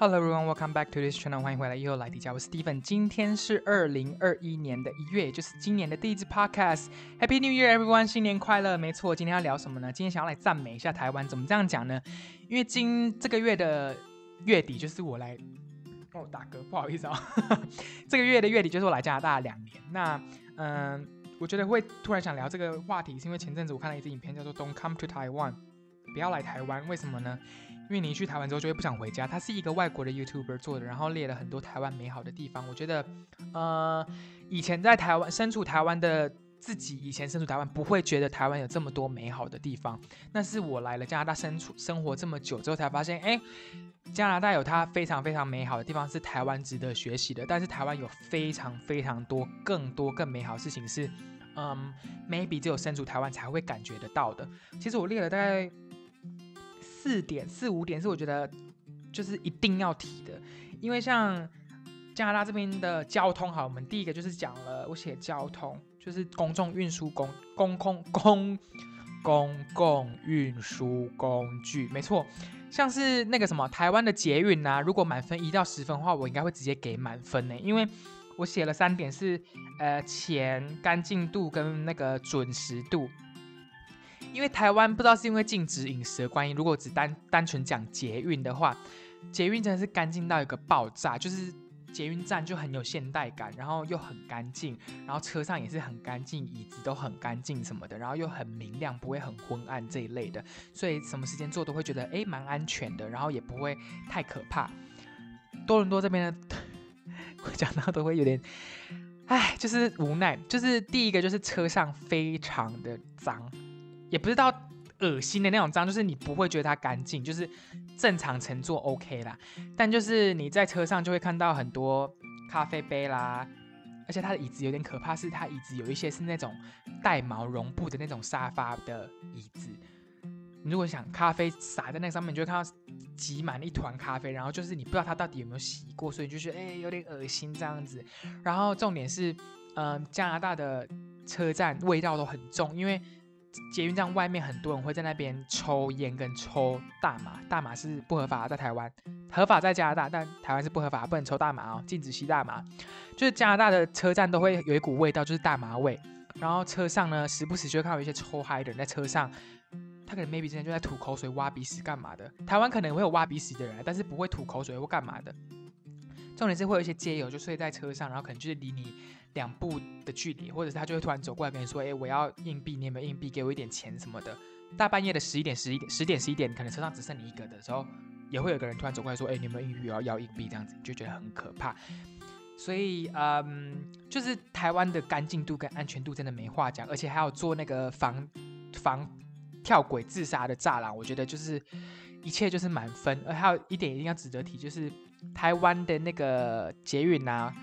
Hello everyone, welcome back to this channel. 欢迎回来，又来迪迦，我是 Steven。今天是二零二一年的一月，就是今年的第一支 Podcast。Happy New Year, everyone！新年快乐。没错，今天要聊什么呢？今天想要来赞美一下台湾。怎么这样讲呢？因为今这个月的月底就是我来哦，大哥，不好意思啊。这个月的月底就是我来加拿大两年。那嗯，我觉得会突然想聊这个话题，是因为前阵子我看了一支影片，叫做 "Don't Come to Taiwan"，不要来台湾。为什么呢？因为你一去台湾之后就会不想回家。他是一个外国的 YouTuber 做的，然后列了很多台湾美好的地方。我觉得，呃，以前在台湾身处台湾的自己，以前身处台湾不会觉得台湾有这么多美好的地方。那是我来了加拿大身处生活这么久之后才发现，哎，加拿大有它非常非常美好的地方，是台湾值得学习的。但是台湾有非常非常多更多更美好的事情是，嗯，maybe 只有身处台湾才会感觉得到的。其实我列了大概。四点四五点是我觉得就是一定要提的，因为像加拿大这边的交通，好，我们第一个就是讲了，我写交通就是公众运输工公共公公共运输工具，没错，像是那个什么台湾的捷运呐，如果满分一到十分的话，我应该会直接给满分呢，因为我写了三点是呃钱、干净度跟那个准时度。因为台湾不知道是因为禁止饮食的关系，如果只单单纯讲捷运的话，捷运真的是干净到一个爆炸，就是捷运站就很有现代感，然后又很干净，然后车上也是很干净，椅子都很干净什么的，然后又很明亮，不会很昏暗这一类的，所以什么时间坐都会觉得哎蛮安全的，然后也不会太可怕。多伦多这边的，我讲到都会有点，哎，就是无奈，就是第一个就是车上非常的脏。也不是到恶心的那种脏，就是你不会觉得它干净，就是正常乘坐 OK 啦。但就是你在车上就会看到很多咖啡杯啦，而且它的椅子有点可怕，是它椅子有一些是那种带毛绒布的那种沙发的椅子。你如果想咖啡洒在那上面，你就会看到挤满一团咖啡，然后就是你不知道它到底有没有洗过，所以就觉得哎有点恶心这样子。然后重点是，嗯，加拿大的车站味道都很重，因为。捷运站外面很多人会在那边抽烟跟抽大麻，大麻是不合法，在台湾合法，在加拿大，但台湾是不合法，不能抽大麻哦，禁止吸大麻。就是加拿大的车站都会有一股味道，就是大麻味。然后车上呢，时不时就会看到一些抽嗨的人在车上，他可能 maybe 之前就在吐口水、挖鼻屎干嘛的。台湾可能会有挖鼻屎的人，但是不会吐口水或干嘛的。重点是会有一些街友就睡在车上，然后可能就是离你。两步的距离，或者是他就会突然走过来跟你说：“哎，我要硬币，你有没有硬币？给我一点钱什么的。”大半夜的十一点、十一点、十点、十一点，可能车上只剩你一个的时候，也会有个人突然走过来说：“哎，你有没有硬币？要要硬币？”这样子你就觉得很可怕。所以，嗯，就是台湾的干净度跟安全度真的没话讲，而且还有做那个防防跳轨自杀的栅栏，我觉得就是一切就是满分。而还有一点一定要值得提，就是台湾的那个捷运啊。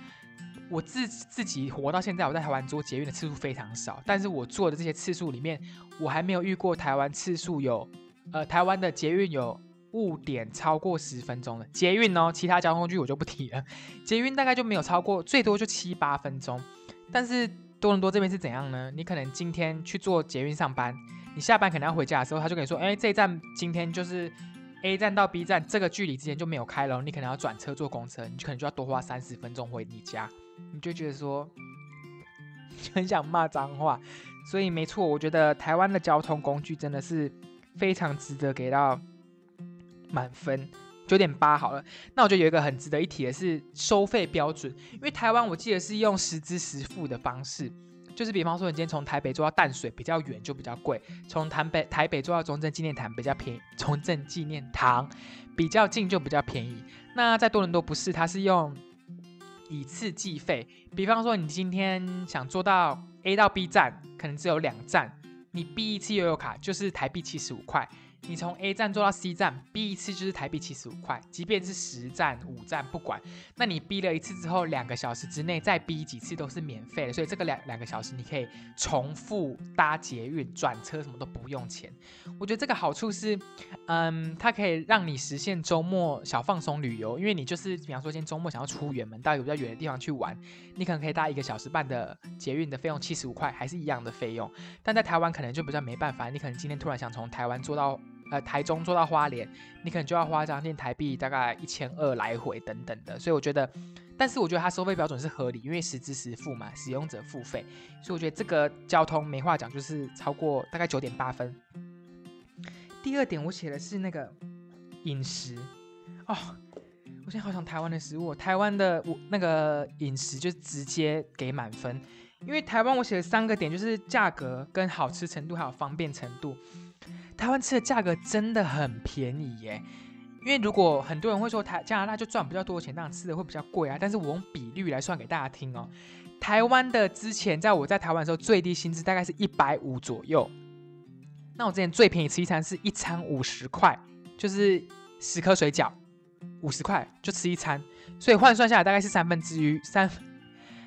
我自自己活到现在，我在台湾坐捷运的次数非常少，但是我坐的这些次数里面，我还没有遇过台湾次数有，呃，台湾的捷运有误点超过十分钟的捷运哦，其他交通工具我就不提了，捷运大概就没有超过，最多就七八分钟。但是多伦多这边是怎样呢？你可能今天去坐捷运上班，你下班可能要回家的时候，他就跟你说，哎，这一站今天就是 A 站到 B 站这个距离之间就没有开了，你可能要转车坐公车，你可能就要多花三十分钟回你家。你就觉得说 很想骂脏话，所以没错，我觉得台湾的交通工具真的是非常值得给到满分九点八好了。那我觉得有一个很值得一提的是收费标准，因为台湾我记得是用实支实付的方式，就是比方说你今天从台北坐到淡水比较远就比较贵，从台北台北坐到中正纪念堂比较便宜，中正纪念堂比较近就比较便宜。那在多伦多不是，它是用。以次计费，比方说你今天想坐到 A 到 B 站，可能只有两站，你 B 一次悠游卡就是台币七十五块。你从 A 站坐到 C 站，B 一次就是台币七十五块，即便是十站、五站不管，那你 B 了一次之后，两个小时之内再 B 几次都是免费的，所以这个两两个小时你可以重复搭捷运、转车，什么都不用钱。我觉得这个好处是，嗯，它可以让你实现周末小放松旅游，因为你就是比方说今天周末想要出远门，到一个比较远的地方去玩，你可能可以搭一个小时半的捷运的费用七十五块，还是一样的费用。但在台湾可能就比较没办法，你可能今天突然想从台湾坐到呃台中坐到花莲，你可能就要花将近台币大概一千二来回等等的。所以我觉得，但是我觉得它收费标准是合理，因为实支实付嘛，使用者付费，所以我觉得这个交通没话讲，就是超过大概九点八分。第二点我写的是那个饮食哦，我现在好想台湾的食物，台湾的我那个饮食就直接给满分。因为台湾我写了三个点，就是价格跟好吃程度还有方便程度。台湾吃的价格真的很便宜耶。因为如果很多人会说台加拿大就赚比较多钱，当然吃的会比较贵啊。但是我用比率来算给大家听哦。台湾的之前在我在台湾的时候最低薪资大概是一百五左右。那我之前最便宜吃一餐是一餐五十块，就是十颗水饺，五十块就吃一餐，所以换算下来大概是三分之一三。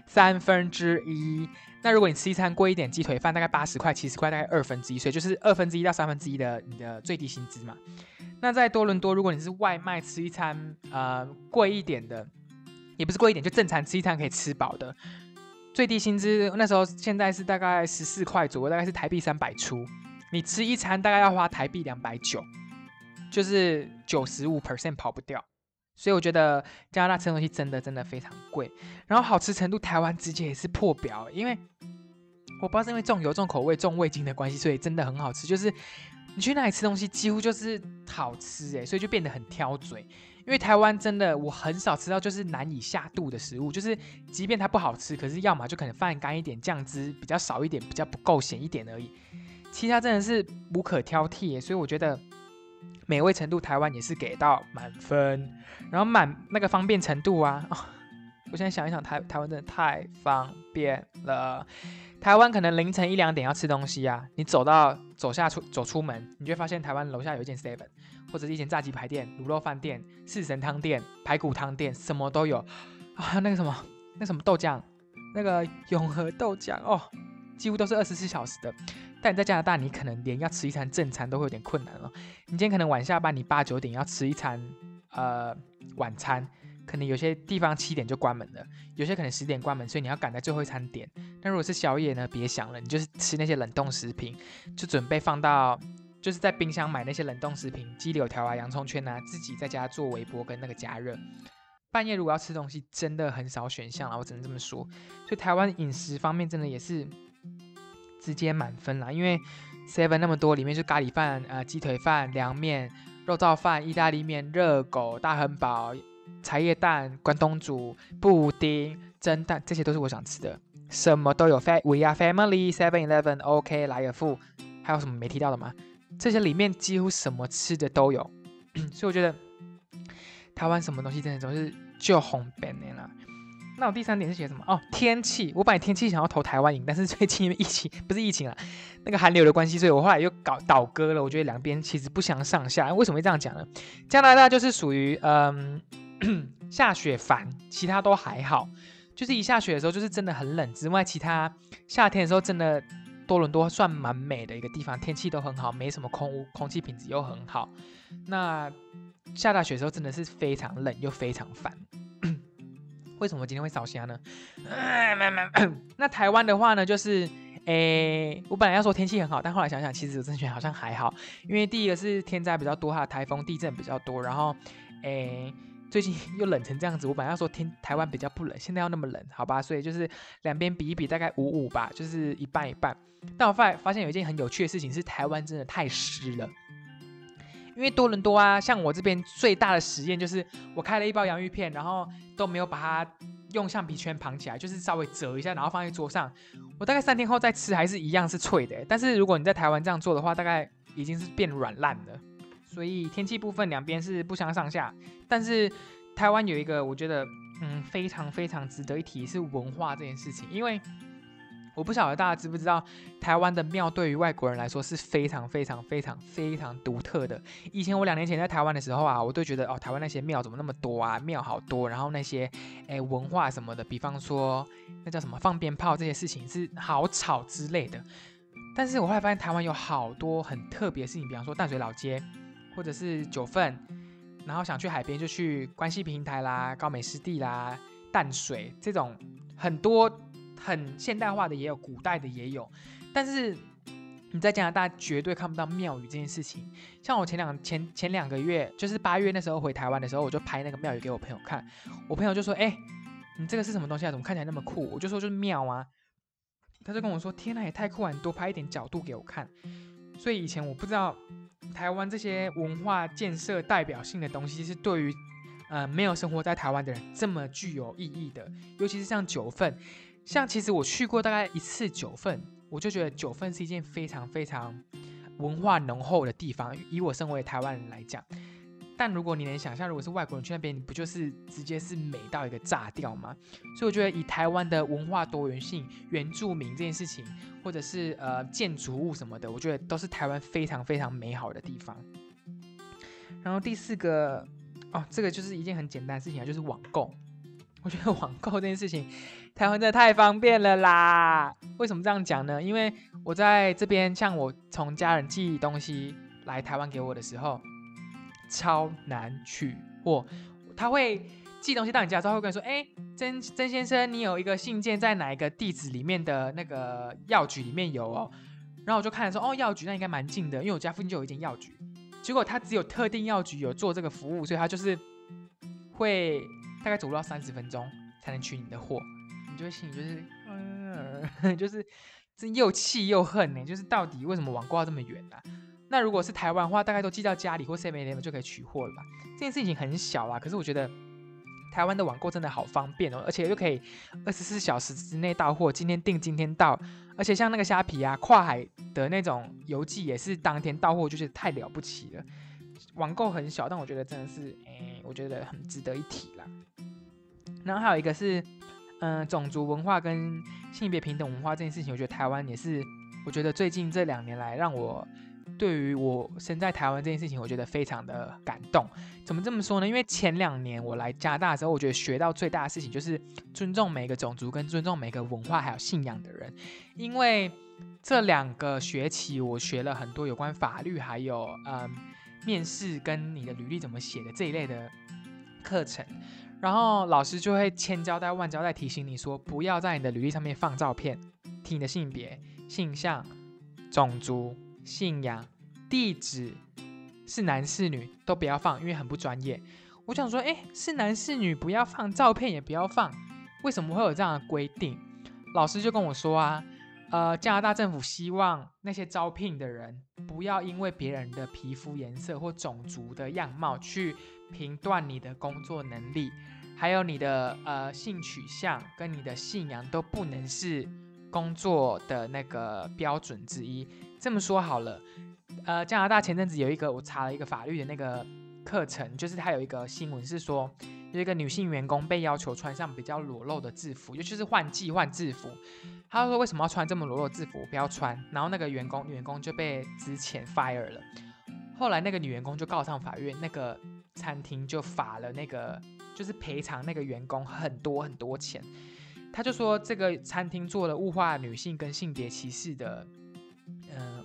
三分之一，那如果你吃一餐贵一点鸡腿饭，大概八十块、七十块，大概二分之一，所以就是二分之一到三分之一的你的最低薪资嘛。那在多伦多，如果你是外卖吃一餐，呃，贵一点的，也不是贵一点，就正常吃一餐可以吃饱的，最低薪资那时候现在是大概十四块左右，大概是台币三百出，你吃一餐大概要花台币两百九，就是九十五 percent 跑不掉。所以我觉得加拿大吃东西真的真的非常贵，然后好吃程度台湾直接也是破表，因为我不知道是因为重油、重口味、重味精的关系，所以真的很好吃。就是你去那里吃东西，几乎就是好吃诶，所以就变得很挑嘴。因为台湾真的我很少吃到就是难以下肚的食物，就是即便它不好吃，可是要么就可能饭干一点，酱汁比较少一点，比较不够咸一点而已，其他真的是无可挑剔。所以我觉得。美味程度，台湾也是给到满分，然后满那个方便程度啊，我现在想一想，台台湾真的太方便了。台湾可能凌晨一两点要吃东西啊，你走到走下出走出门，你就会发现台湾楼下有一间 seven，或者是一间炸鸡排店、卤肉饭店、四神汤店、排骨汤店，什么都有啊。那个什么，那什么豆浆，那个永和豆浆哦，几乎都是二十四小时的。但在加拿大，你可能连要吃一餐正餐都会有点困难了。你今天可能晚下班，你八九点要吃一餐呃晚餐，可能有些地方七点就关门了，有些可能十点关门，所以你要赶在最后一餐点。但如果是宵夜呢，别想了，你就是吃那些冷冻食品，就准备放到就是在冰箱买那些冷冻食品，鸡柳条啊、洋葱圈啊，自己在家做微波跟那个加热。半夜如果要吃东西，真的很少选项了，我只能这么说。所以台湾饮食方面真的也是。直接满分啦，因为 seven 那么多，里面就咖喱饭、呃鸡腿饭、凉面、肉燥饭、意大利面、热狗、大汉堡、茶叶蛋、关东煮、布丁、蒸蛋，这些都是我想吃的，什么都有。We are family seven eleven OK 莱尔富，还有什么没提到的吗？这些里面几乎什么吃的都有，所以我觉得台湾什么东西真的总是就红本的啦。那我第三点是写什么？哦，天气。我本来天气想要投台湾赢，但是最近因为疫情，不是疫情啊，那个寒流的关系，所以我后来又搞倒戈了。我觉得两边其实不相上下。为什么会这样讲呢？加拿大就是属于嗯 下雪烦，其他都还好。就是一下雪的时候，就是真的很冷。之外，其他夏天的时候，真的多伦多算蛮美的一个地方，天气都很好，没什么空污，空气品质又很好。那下大雪的时候，真的是非常冷又非常烦。为什么今天会烧虾呢？那台湾的话呢，就是诶，我本来要说天气很好，但后来想想，其实真觉好像还好，因为第一个是天灾比较多哈，台风、地震比较多，然后诶，最近又冷成这样子，我本来要说天台湾比较不冷，现在要那么冷，好吧，所以就是两边比一比，大概五五吧，就是一半一半。但我发发现有一件很有趣的事情是，台湾真的太湿了。因为多伦多啊，像我这边最大的实验就是，我开了一包洋芋片，然后都没有把它用橡皮圈绑起来，就是稍微折一下，然后放在桌上。我大概三天后再吃，还是一样是脆的。但是如果你在台湾这样做的话，大概已经是变软烂了。所以天气部分两边是不相上下。但是台湾有一个我觉得嗯非常非常值得一提是文化这件事情，因为。我不晓得大家知不知道，台湾的庙对于外国人来说是非常非常非常非常独特的。以前我两年前在台湾的时候啊，我都觉得哦，台湾那些庙怎么那么多啊？庙好多，然后那些诶文化什么的，比方说那叫什么放鞭炮这些事情是好吵之类的。但是我后来发现台湾有好多很特别的事情，比方说淡水老街，或者是九份，然后想去海边就去关西平台啦、高美湿地啦、淡水这种很多。很现代化的也有，古代的也有，但是你在加拿大绝对看不到庙宇这件事情。像我前两前前两个月，就是八月那时候回台湾的时候，我就拍那个庙宇给我朋友看。我朋友就说：“哎，你这个是什么东西啊？怎么看起来那么酷？”我就说：“就是庙啊。”他就跟我说：“天呐，也太酷了！你多拍一点角度给我看。”所以以前我不知道台湾这些文化建设代表性的东西是对于呃没有生活在台湾的人这么具有意义的，尤其是像九份。像其实我去过大概一次九份。我就觉得九份是一件非常非常文化浓厚的地方。以我身为台湾人来讲，但如果你能想象，如果是外国人去那边，你不就是直接是美到一个炸掉吗？所以我觉得以台湾的文化多元性、原住民这件事情，或者是呃建筑物什么的，我觉得都是台湾非常非常美好的地方。然后第四个哦，这个就是一件很简单的事情啊，就是网购。我觉得网购这件事情。台湾真的太方便了啦！为什么这样讲呢？因为我在这边，像我从家人寄东西来台湾给我的时候，超难取货。他会寄东西到你家之后，会跟你说：“哎，曾曾先生，你有一个信件在哪一个地址里面的那个药局里面有哦。”然后我就看说：“哦，药局那应该蛮近的，因为我家附近就有一间药局。”结果他只有特定药局有做这个服务，所以他就是会大概走路要三十分钟才能取你的货。你就心里就是，嗯，就是这又气又恨呢。就是到底为什么网购要这么远呢？那如果是台湾的话，大概都寄到家里或 Seven Eleven 就可以取货了吧？这件事情很小啊，可是我觉得台湾的网购真的好方便哦，而且又可以二十四小时之内到货，今天订今天到。而且像那个虾皮啊，跨海的那种邮寄也是当天到货，就是太了不起了。网购很小，但我觉得真的是，哎，我觉得很值得一提啦。然后还有一个是。嗯，种族文化跟性别平等文化这件事情，我觉得台湾也是。我觉得最近这两年来，让我对于我身在台湾这件事情，我觉得非常的感动。怎么这么说呢？因为前两年我来加大的时候，我觉得学到最大的事情就是尊重每个种族跟尊重每个文化还有信仰的人。因为这两个学期我学了很多有关法律还有嗯面试跟你的履历怎么写的这一类的课程。然后老师就会千交代万交代提醒你说，不要在你的履历上面放照片，提你的性别、性向、种族、信仰、地址，是男是女都不要放，因为很不专业。我想说，哎，是男是女不要放照片也不要放，为什么会有这样的规定？老师就跟我说啊，呃，加拿大政府希望那些招聘的人不要因为别人的皮肤颜色或种族的样貌去。评断你的工作能力，还有你的呃性取向跟你的信仰都不能是工作的那个标准之一。这么说好了，呃，加拿大前阵子有一个我查了一个法律的那个课程，就是它有一个新闻是说，有一个女性员工被要求穿上比较裸露的制服，尤其是换季换制服。他说为什么要穿这么裸露制服？不要穿。然后那个员工员工就被之前 fire 了。后来那个女员工就告上法院，那个。餐厅就罚了那个，就是赔偿那个员工很多很多钱。他就说这个餐厅做了物化女性跟性别歧视的，嗯，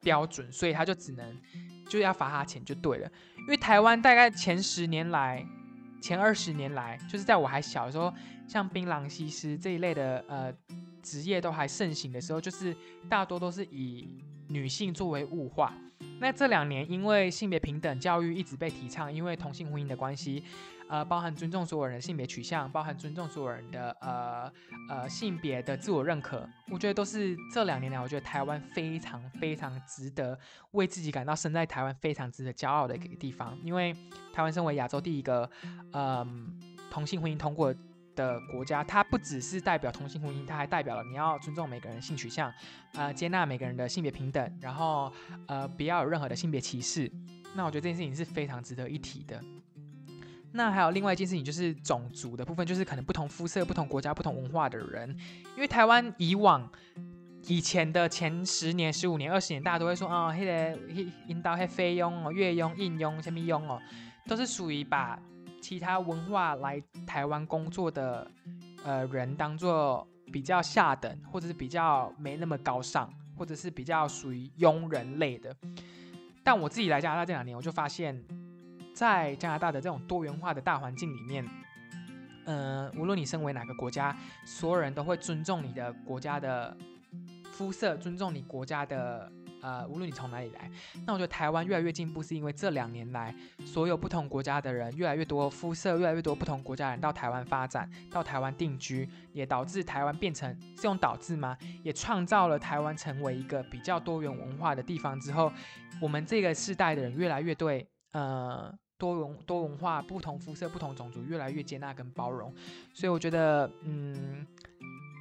标准，所以他就只能就要罚他钱就对了。因为台湾大概前十年来、前二十年来，就是在我还小的时候，像槟榔西施这一类的呃职业都还盛行的时候，就是大多都是以女性作为物化。那这两年，因为性别平等教育一直被提倡，因为同性婚姻的关系，呃，包含尊重所有人的性别取向，包含尊重所有人的呃呃性别的自我认可，我觉得都是这两年来，我觉得台湾非常非常值得为自己感到生在台湾非常值得骄傲的一个地方，因为台湾身为亚洲第一个，嗯，同性婚姻通过。的国家，它不只是代表同性婚姻，它还代表了你要尊重每个人性取向，呃，接纳每个人的性别平等，然后呃，不要有任何的性别歧视。那我觉得这件事情是非常值得一提的。那还有另外一件事情，就是种族的部分，就是可能不同肤色、不同国家、不同文化的人，因为台湾以往以前的前十年、十五年、二十年，大家都会说啊，那个引导黑菲佣哦、越佣、印佣、什么佣哦，都是属于把。其他文化来台湾工作的呃人，当做比较下等，或者是比较没那么高尚，或者是比较属于佣人类的。但我自己来加拿大这两年，我就发现，在加拿大的这种多元化的大环境里面，嗯，无论你身为哪个国家，所有人都会尊重你的国家的肤色，尊重你国家的呃，无论你从哪里来，那我觉得台湾越来越进步，是因为这两年来，所有不同国家的人越来越多，肤色越来越多不同国家人到台湾发展，到台湾定居，也导致台湾变成是用导致吗？也创造了台湾成为一个比较多元文化的地方之后，我们这个世代的人越来越对呃多文多文化、不同肤色、不同种族越来越接纳跟包容，所以我觉得嗯。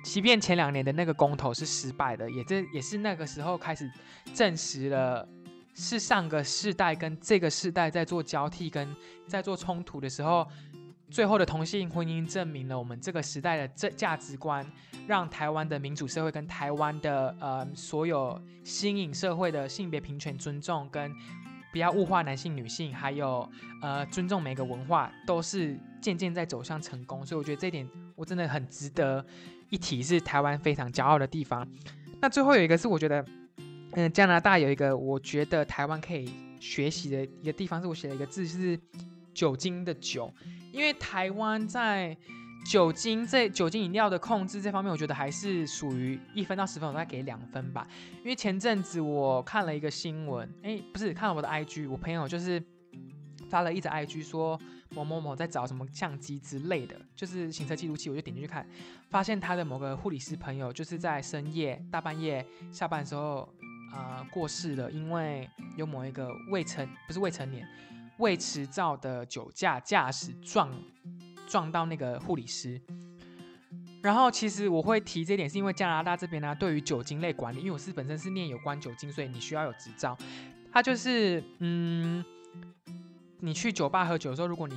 即便前两年的那个公投是失败的，也这也是那个时候开始证实了，是上个世代跟这个世代在做交替跟在做冲突的时候，最后的同性婚姻证明了我们这个时代的这价值观，让台湾的民主社会跟台湾的呃所有新颖社会的性别平权尊重跟不要物化男性女性，还有呃尊重每个文化，都是渐渐在走向成功。所以我觉得这点我真的很值得。一提是台湾非常骄傲的地方，那最后有一个是我觉得，嗯，加拿大有一个我觉得台湾可以学习的一个地方，是我写了一个字是酒精的酒，因为台湾在酒精这酒精饮料的控制这方面，我觉得还是属于一分到十分，我大概给两分吧。因为前阵子我看了一个新闻，哎，不是看了我的 IG，我朋友就是发了一则 IG 说。某某某在找什么相机之类的，就是行车记录器，我就点进去看，发现他的某个护理师朋友就是在深夜大半夜下班的时候，呃过世了，因为有某一个未成不是未成年未持照的酒驾驾驶撞撞到那个护理师。然后其实我会提这点，是因为加拿大这边呢，对于酒精类管理，因为我是本身是念有关酒精，所以你需要有执照，他就是嗯。你去酒吧喝酒的时候，如果你，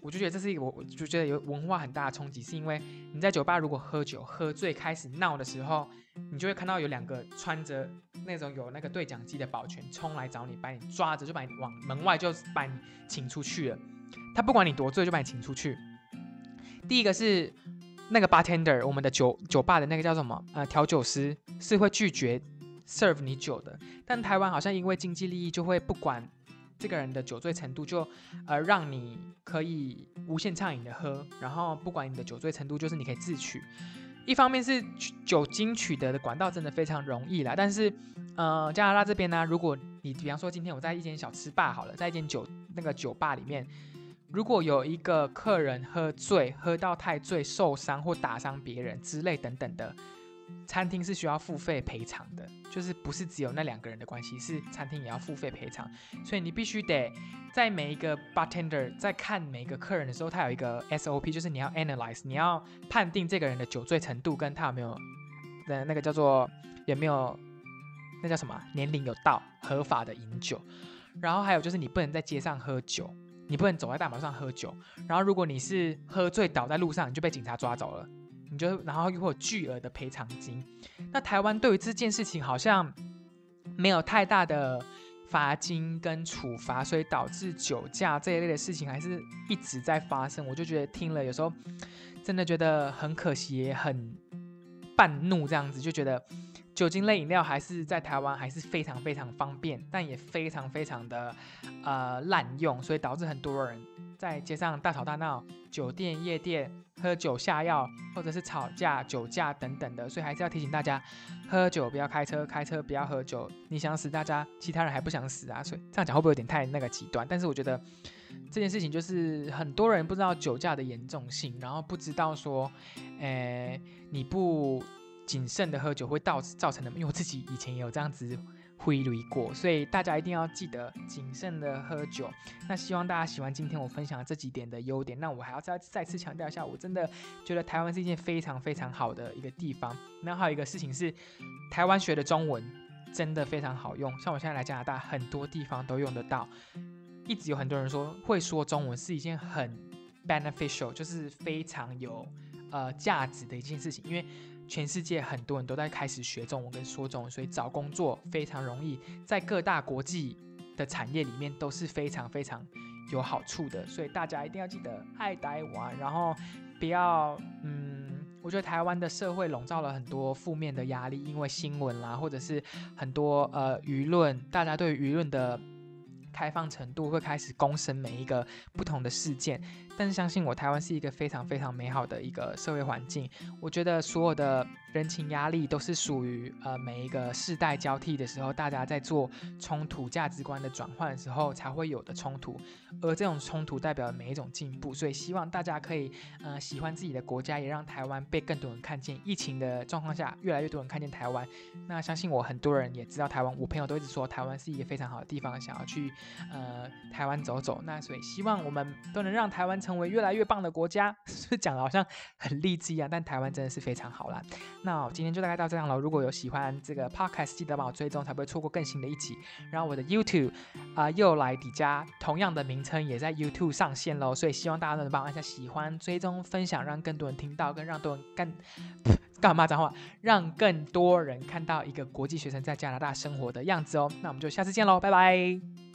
我就觉得这是一个，我就觉得有文化很大的冲击，是因为你在酒吧如果喝酒喝醉开始闹的时候，你就会看到有两个穿着那种有那个对讲机的保全冲来找你，把你抓着就把你往门外就把你请出去了。他不管你多醉就把你请出去。第一个是那个 bartender，我们的酒酒吧的那个叫什么呃调酒师是会拒绝 serve 你酒的，但台湾好像因为经济利益就会不管。这个人的酒醉程度就，呃，让你可以无限畅饮的喝，然后不管你的酒醉程度，就是你可以自取。一方面是酒精取得的管道真的非常容易啦，但是，呃，加拿大这边呢，如果你比方说今天我在一间小吃吧好了，在一间酒那个酒吧里面，如果有一个客人喝醉，喝到太醉受伤或打伤别人之类等等的。餐厅是需要付费赔偿的，就是不是只有那两个人的关系，是餐厅也要付费赔偿。所以你必须得在每一个 bartender 在看每个客人的时候，他有一个 SOP，就是你要 analyze，你要判定这个人的酒醉程度跟他有没有的那个叫做有没有那叫什么年龄有到合法的饮酒。然后还有就是你不能在街上喝酒，你不能走在大马路上喝酒。然后如果你是喝醉倒在路上，你就被警察抓走了。你就然后又会有巨额的赔偿金，那台湾对于这件事情好像没有太大的罚金跟处罚，所以导致酒驾这一类的事情还是一直在发生。我就觉得听了有时候真的觉得很可惜，也很半怒这样子，就觉得酒精类饮料还是在台湾还是非常非常方便，但也非常非常的呃滥用，所以导致很多人在街上大吵大闹，酒店夜店。喝酒下药，或者是吵架、酒驾等等的，所以还是要提醒大家，喝酒不要开车，开车不要喝酒。你想死，大家其他人还不想死啊？所以这样讲会不会有点太那个极端？但是我觉得这件事情就是很多人不知道酒驾的严重性，然后不知道说，诶，你不谨慎的喝酒会造造成的，因为我自己以前也有这样子。挥泪过，所以大家一定要记得谨慎的喝酒。那希望大家喜欢今天我分享的这几点的优点。那我还要再再次强调一下，我真的觉得台湾是一件非常非常好的一个地方。那还有一个事情是，台湾学的中文真的非常好用。像我现在来加拿大，很多地方都用得到。一直有很多人说，会说中文是一件很 beneficial，就是非常有呃价值的一件事情，因为。全世界很多人都在开始学中文跟说中文，所以找工作非常容易，在各大国际的产业里面都是非常非常有好处的。所以大家一定要记得爱台湾，然后不要嗯，我觉得台湾的社会笼罩了很多负面的压力，因为新闻啦，或者是很多呃舆论，大家对舆论的开放程度会开始公审每一个不同的事件。但是相信我，台湾是一个非常非常美好的一个社会环境。我觉得所有的人情压力都是属于呃每一个世代交替的时候，大家在做冲突价值观的转换的时候才会有的冲突，而这种冲突代表每一种进步。所以希望大家可以呃喜欢自己的国家，也让台湾被更多人看见。疫情的状况下，越来越多人看见台湾。那相信我，很多人也知道台湾。我朋友都一直说台湾是一个非常好的地方，想要去呃台湾走走。那所以希望我们都能让台湾成为越来越棒的国家。是不是讲的好像很励志一样？但台湾真的是非常好啦。那今天就大概到这样了。如果有喜欢这个 podcast，记得帮我追踪，才不会错过更新的一集。然后我的 YouTube 啊，又来底加同样的名称也在 YouTube 上线喽。所以希望大家都能帮我按下喜欢、追踪、分享，让更多人听到，跟让多人干 干嘛脏话，让更多人看到一个国际学生在加拿大生活的样子哦。那我们就下次见喽，拜拜。